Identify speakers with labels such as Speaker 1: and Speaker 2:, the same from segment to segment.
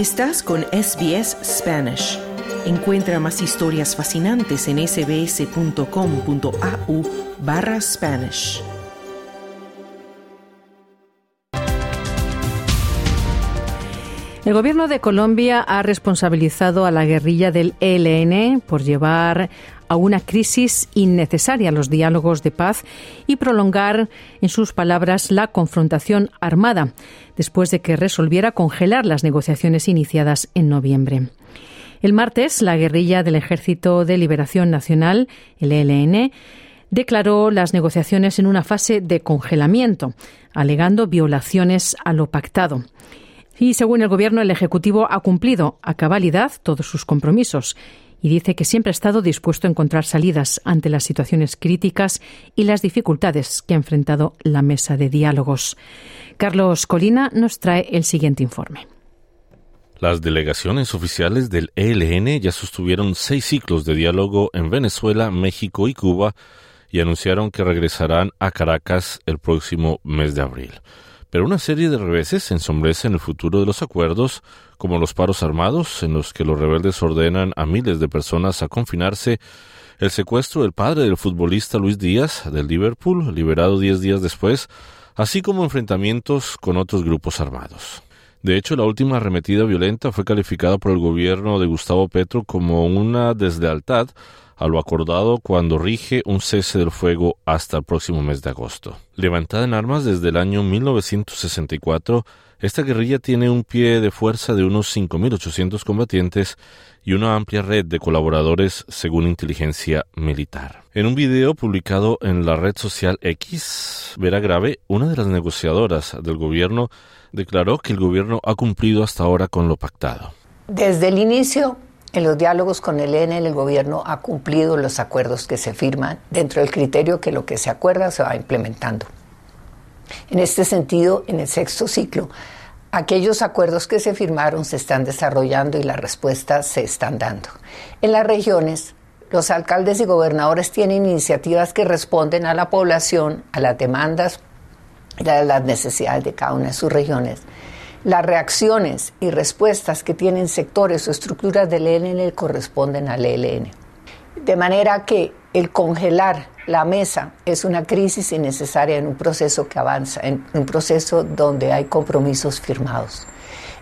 Speaker 1: Estás con SBS Spanish. Encuentra más historias fascinantes en sbs.com.au barra Spanish.
Speaker 2: El gobierno de Colombia ha responsabilizado a la guerrilla del ELN por llevar a una crisis innecesaria los diálogos de paz y prolongar, en sus palabras, la confrontación armada, después de que resolviera congelar las negociaciones iniciadas en noviembre. El martes, la guerrilla del Ejército de Liberación Nacional, el ELN, declaró las negociaciones en una fase de congelamiento, alegando violaciones a lo pactado. Y según el Gobierno, el Ejecutivo ha cumplido a cabalidad todos sus compromisos y dice que siempre ha estado dispuesto a encontrar salidas ante las situaciones críticas y las dificultades que ha enfrentado la mesa de diálogos. Carlos Colina nos trae el siguiente informe.
Speaker 3: Las delegaciones oficiales del ELN ya sostuvieron seis ciclos de diálogo en Venezuela, México y Cuba y anunciaron que regresarán a Caracas el próximo mes de abril pero una serie de reveses ensombrecen el futuro de los acuerdos, como los paros armados, en los que los rebeldes ordenan a miles de personas a confinarse, el secuestro del padre del futbolista Luis Díaz, del Liverpool, liberado diez días después, así como enfrentamientos con otros grupos armados. De hecho, la última arremetida violenta fue calificada por el gobierno de Gustavo Petro como una deslealtad a lo acordado cuando rige un cese del fuego hasta el próximo mes de agosto. Levantada en armas desde el año 1964, esta guerrilla tiene un pie de fuerza de unos 5.800 combatientes y una amplia red de colaboradores según inteligencia militar. En un video publicado en la red social X, Vera Grave, una de las negociadoras del gobierno, declaró que el gobierno ha cumplido hasta ahora con lo pactado.
Speaker 4: Desde el inicio en los diálogos con el EN, el gobierno ha cumplido los acuerdos que se firman dentro del criterio que lo que se acuerda se va implementando. En este sentido, en el sexto ciclo, aquellos acuerdos que se firmaron se están desarrollando y las respuestas se están dando. En las regiones, los alcaldes y gobernadores tienen iniciativas que responden a la población, a las demandas a las necesidades de cada una de sus regiones las reacciones y respuestas que tienen sectores o estructuras del ELN corresponden al ELN. De manera que el congelar la mesa es una crisis innecesaria en un proceso que avanza, en un proceso donde hay compromisos firmados.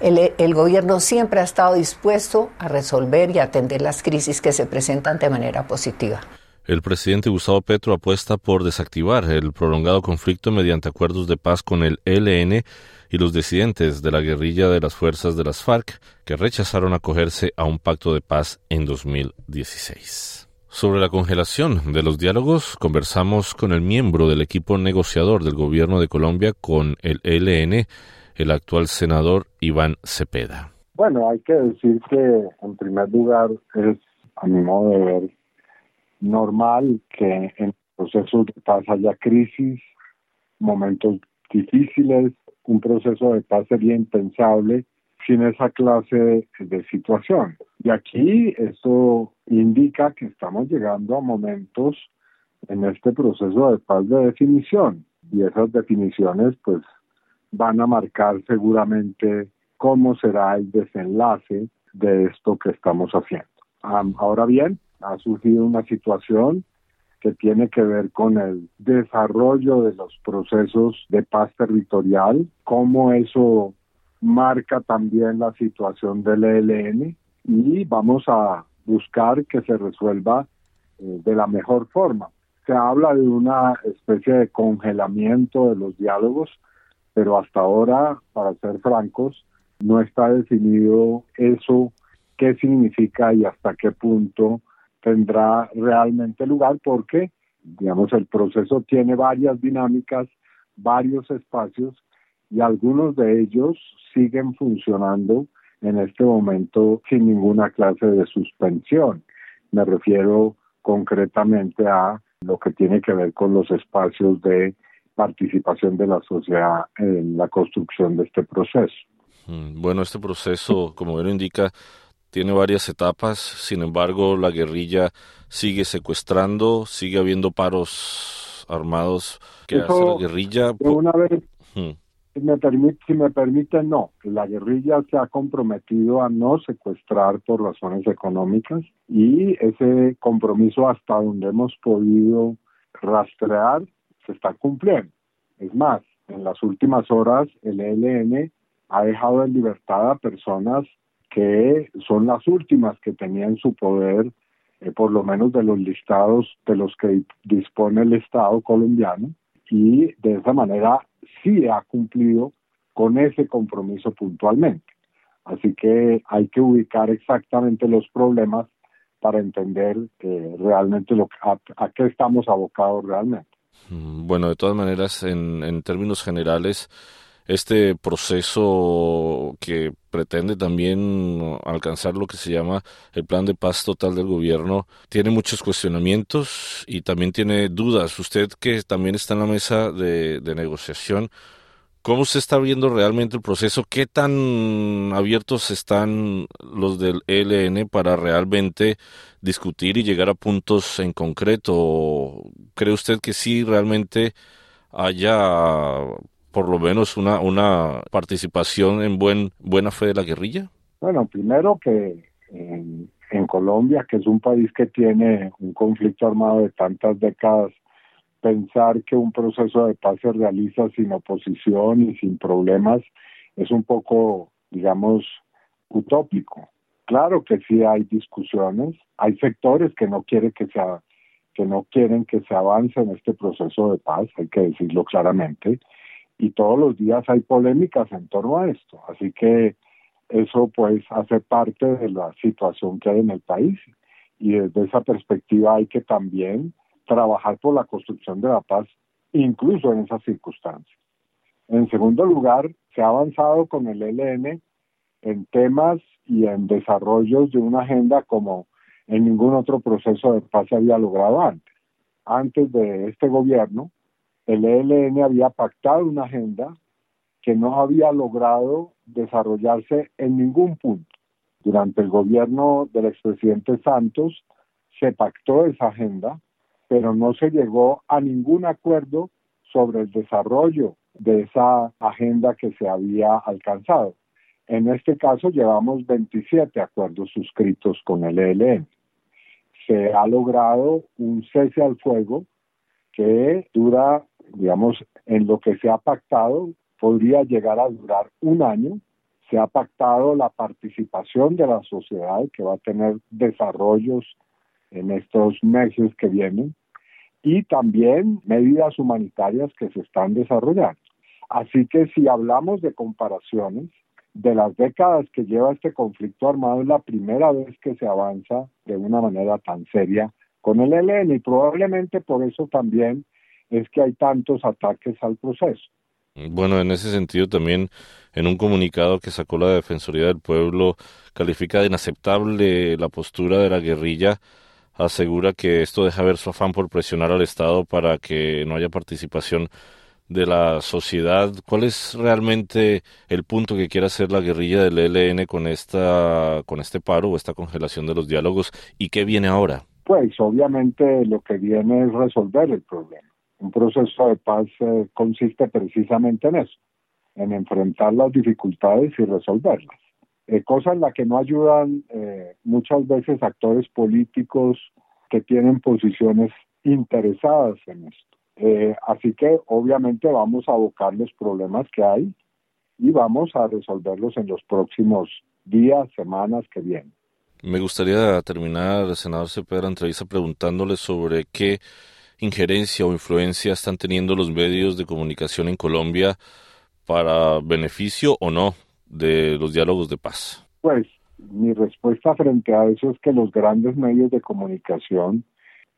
Speaker 4: El, gobierno siempre ha estado dispuesto a resolver y atender las crisis que se presentan de manera positiva.
Speaker 3: El presidente Gustavo Petro apuesta por desactivar el prolongado conflicto mediante acuerdos de paz con el ELN y los disidentes de la guerrilla de las fuerzas de las FARC que rechazaron acogerse a un pacto de paz en 2016. Sobre la congelación de los diálogos, conversamos con el miembro del equipo negociador del gobierno de Colombia con el ELN, el actual senador Iván Cepeda.
Speaker 5: Bueno, hay que decir que en primer lugar es, a mi modo de ver, normal que en procesos de paz haya crisis, momentos difíciles, un proceso de paz sería impensable sin esa clase de, situación. Y aquí esto indica que estamos llegando a momentos en este proceso de paz de definición y esas definiciones pues van a marcar seguramente cómo será el desenlace de esto que estamos haciendo. ahora bien, ha surgido una situación que tiene que ver con el desarrollo de los procesos de paz territorial, cómo eso marca también la situación del ELN y vamos a buscar que se resuelva eh, de la mejor forma. Se habla de una especie de congelamiento de los diálogos, pero hasta ahora, para ser francos, no está definido eso, qué significa y hasta qué punto tendrá realmente lugar porque, digamos, el proceso tiene varias dinámicas, varios espacios y algunos de ellos siguen funcionando en este momento sin ninguna clase de suspensión. Me refiero concretamente a lo que tiene que ver con los espacios de participación de la sociedad en la construcción de este proceso.
Speaker 3: Mm, bueno, este proceso, como lo indica, tiene varias etapas, sin embargo la guerrilla sigue secuestrando, sigue habiendo paros armados que hace la guerrilla.
Speaker 5: una vez, Si me, permite, si me permite, no. La guerrilla se ha comprometido a no secuestrar por razones económicas y ese compromiso hasta donde hemos podido rastrear se está cumpliendo. Es más, en las últimas horas el ELN ha dejado en libertad a personas que son las últimas que tenían su poder, eh, por lo menos de los listados de los que dispone el Estado colombiano, y de esa manera sí ha cumplido con ese compromiso puntualmente. Así que hay que ubicar exactamente los problemas para entender eh, realmente a, qué estamos abocados realmente.
Speaker 3: Mm, bueno, de todas maneras, en, términos generales, este proceso que pretende también alcanzar lo que se llama el plan de paz total del gobierno tiene muchos cuestionamientos y también tiene dudas. Usted que también está en la mesa de, de negociación, ¿Cómo se está viendo realmente el proceso? ¿Qué tan abiertos están los del ELN para realmente discutir y llegar a puntos en concreto? ¿Cree usted que sí realmente haya por lo menos una, una participación en buen, buena fe de la guerrilla?
Speaker 5: Bueno, primero que en, en Colombia, que es un país que tiene un conflicto armado de tantas décadas, pensar que un proceso de paz se realiza sin oposición y sin problemas es un poco, digamos, utópico. Claro que sí hay discusiones, hay sectores que no quieren que se que no quieren que se avance en este proceso de paz, hay que decirlo claramente, y todos los días hay polémicas en torno a esto, así que eso pues hace parte de la situación que hay en el país y desde esa perspectiva hay que también trabajar por la construcción de la paz, incluso en esas circunstancias. En segundo lugar, se ha avanzado con el ELN en temas y en desarrollos de una agenda como en ningún otro proceso de paz se había logrado antes. Antes de este gobierno, el ELN había pactado una agenda que no había logrado desarrollarse en ningún punto. Durante el gobierno del expresidente Santos se pactó esa agenda pero no se llegó a ningún acuerdo sobre el desarrollo de esa agenda que se había alcanzado. En este caso llevamos 27 acuerdos suscritos con el ELN. Se ha logrado un cese al fuego que dura, digamos, en lo que se ha pactado, podría llegar a durar un año. Se ha pactado la participación de la sociedad que va a tener desarrollos en estos meses que vienen y también medidas humanitarias que se están desarrollando. Así que si hablamos de comparaciones, de las décadas que lleva este conflicto armado es la primera vez que se avanza de una manera tan seria con el ELN y probablemente por eso también es que hay tantos ataques al proceso.
Speaker 3: Bueno, en ese sentido también en un comunicado que sacó la Defensoría del Pueblo califica de inaceptable la postura de la guerrilla asegura que esto deja ver su afán por presionar al Estado para que no haya participación de la sociedad. ¿Cuál es realmente el punto que quiere hacer la guerrilla del ELN con esta con este paro o esta congelación de los diálogos y qué viene ahora?
Speaker 5: Pues obviamente lo que viene es resolver el problema. Un proceso de paz eh, consiste precisamente en eso, en enfrentar las dificultades y resolverlas eh, cosa en la que no ayudan eh, muchas veces actores políticos que tienen posiciones interesadas en esto. Eh, así que obviamente vamos a abocar los problemas que hay y vamos a resolverlos en los próximos días, semanas que vienen.
Speaker 3: Me gustaría terminar, senador Cepeda, la entrevista preguntándole sobre qué injerencia o influencia están teniendo los medios de comunicación en Colombia para beneficio o no de los diálogos de paz?
Speaker 5: Pues mi respuesta frente a eso es que los grandes medios de comunicación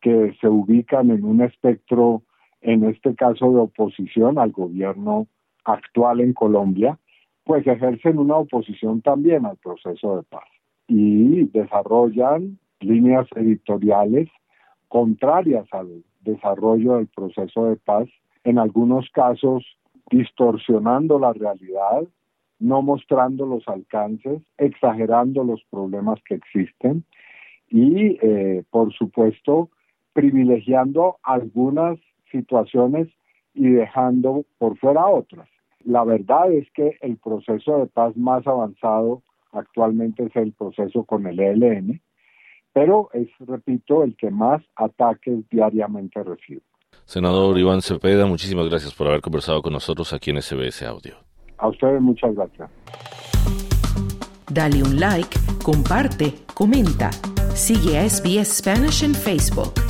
Speaker 5: que se ubican en un espectro, en este caso de oposición al gobierno actual en Colombia, pues ejercen una oposición también al proceso de paz y desarrollan líneas editoriales contrarias al desarrollo del proceso de paz, en algunos casos distorsionando la realidad, no mostrando los alcances, exagerando los problemas que existen y, eh, por supuesto, privilegiando algunas situaciones y dejando por fuera otras. La verdad es que el proceso de paz más avanzado actualmente es el proceso con el ELN, pero es, repito, el que más ataques diariamente recibe.
Speaker 3: Senador Iván Cepeda, muchísimas gracias por haber conversado con nosotros aquí en SBS Audio.
Speaker 5: A ustedes muchas gracias.
Speaker 1: Dale un like, comparte, comenta. Sigue a SBS Spanish en Facebook.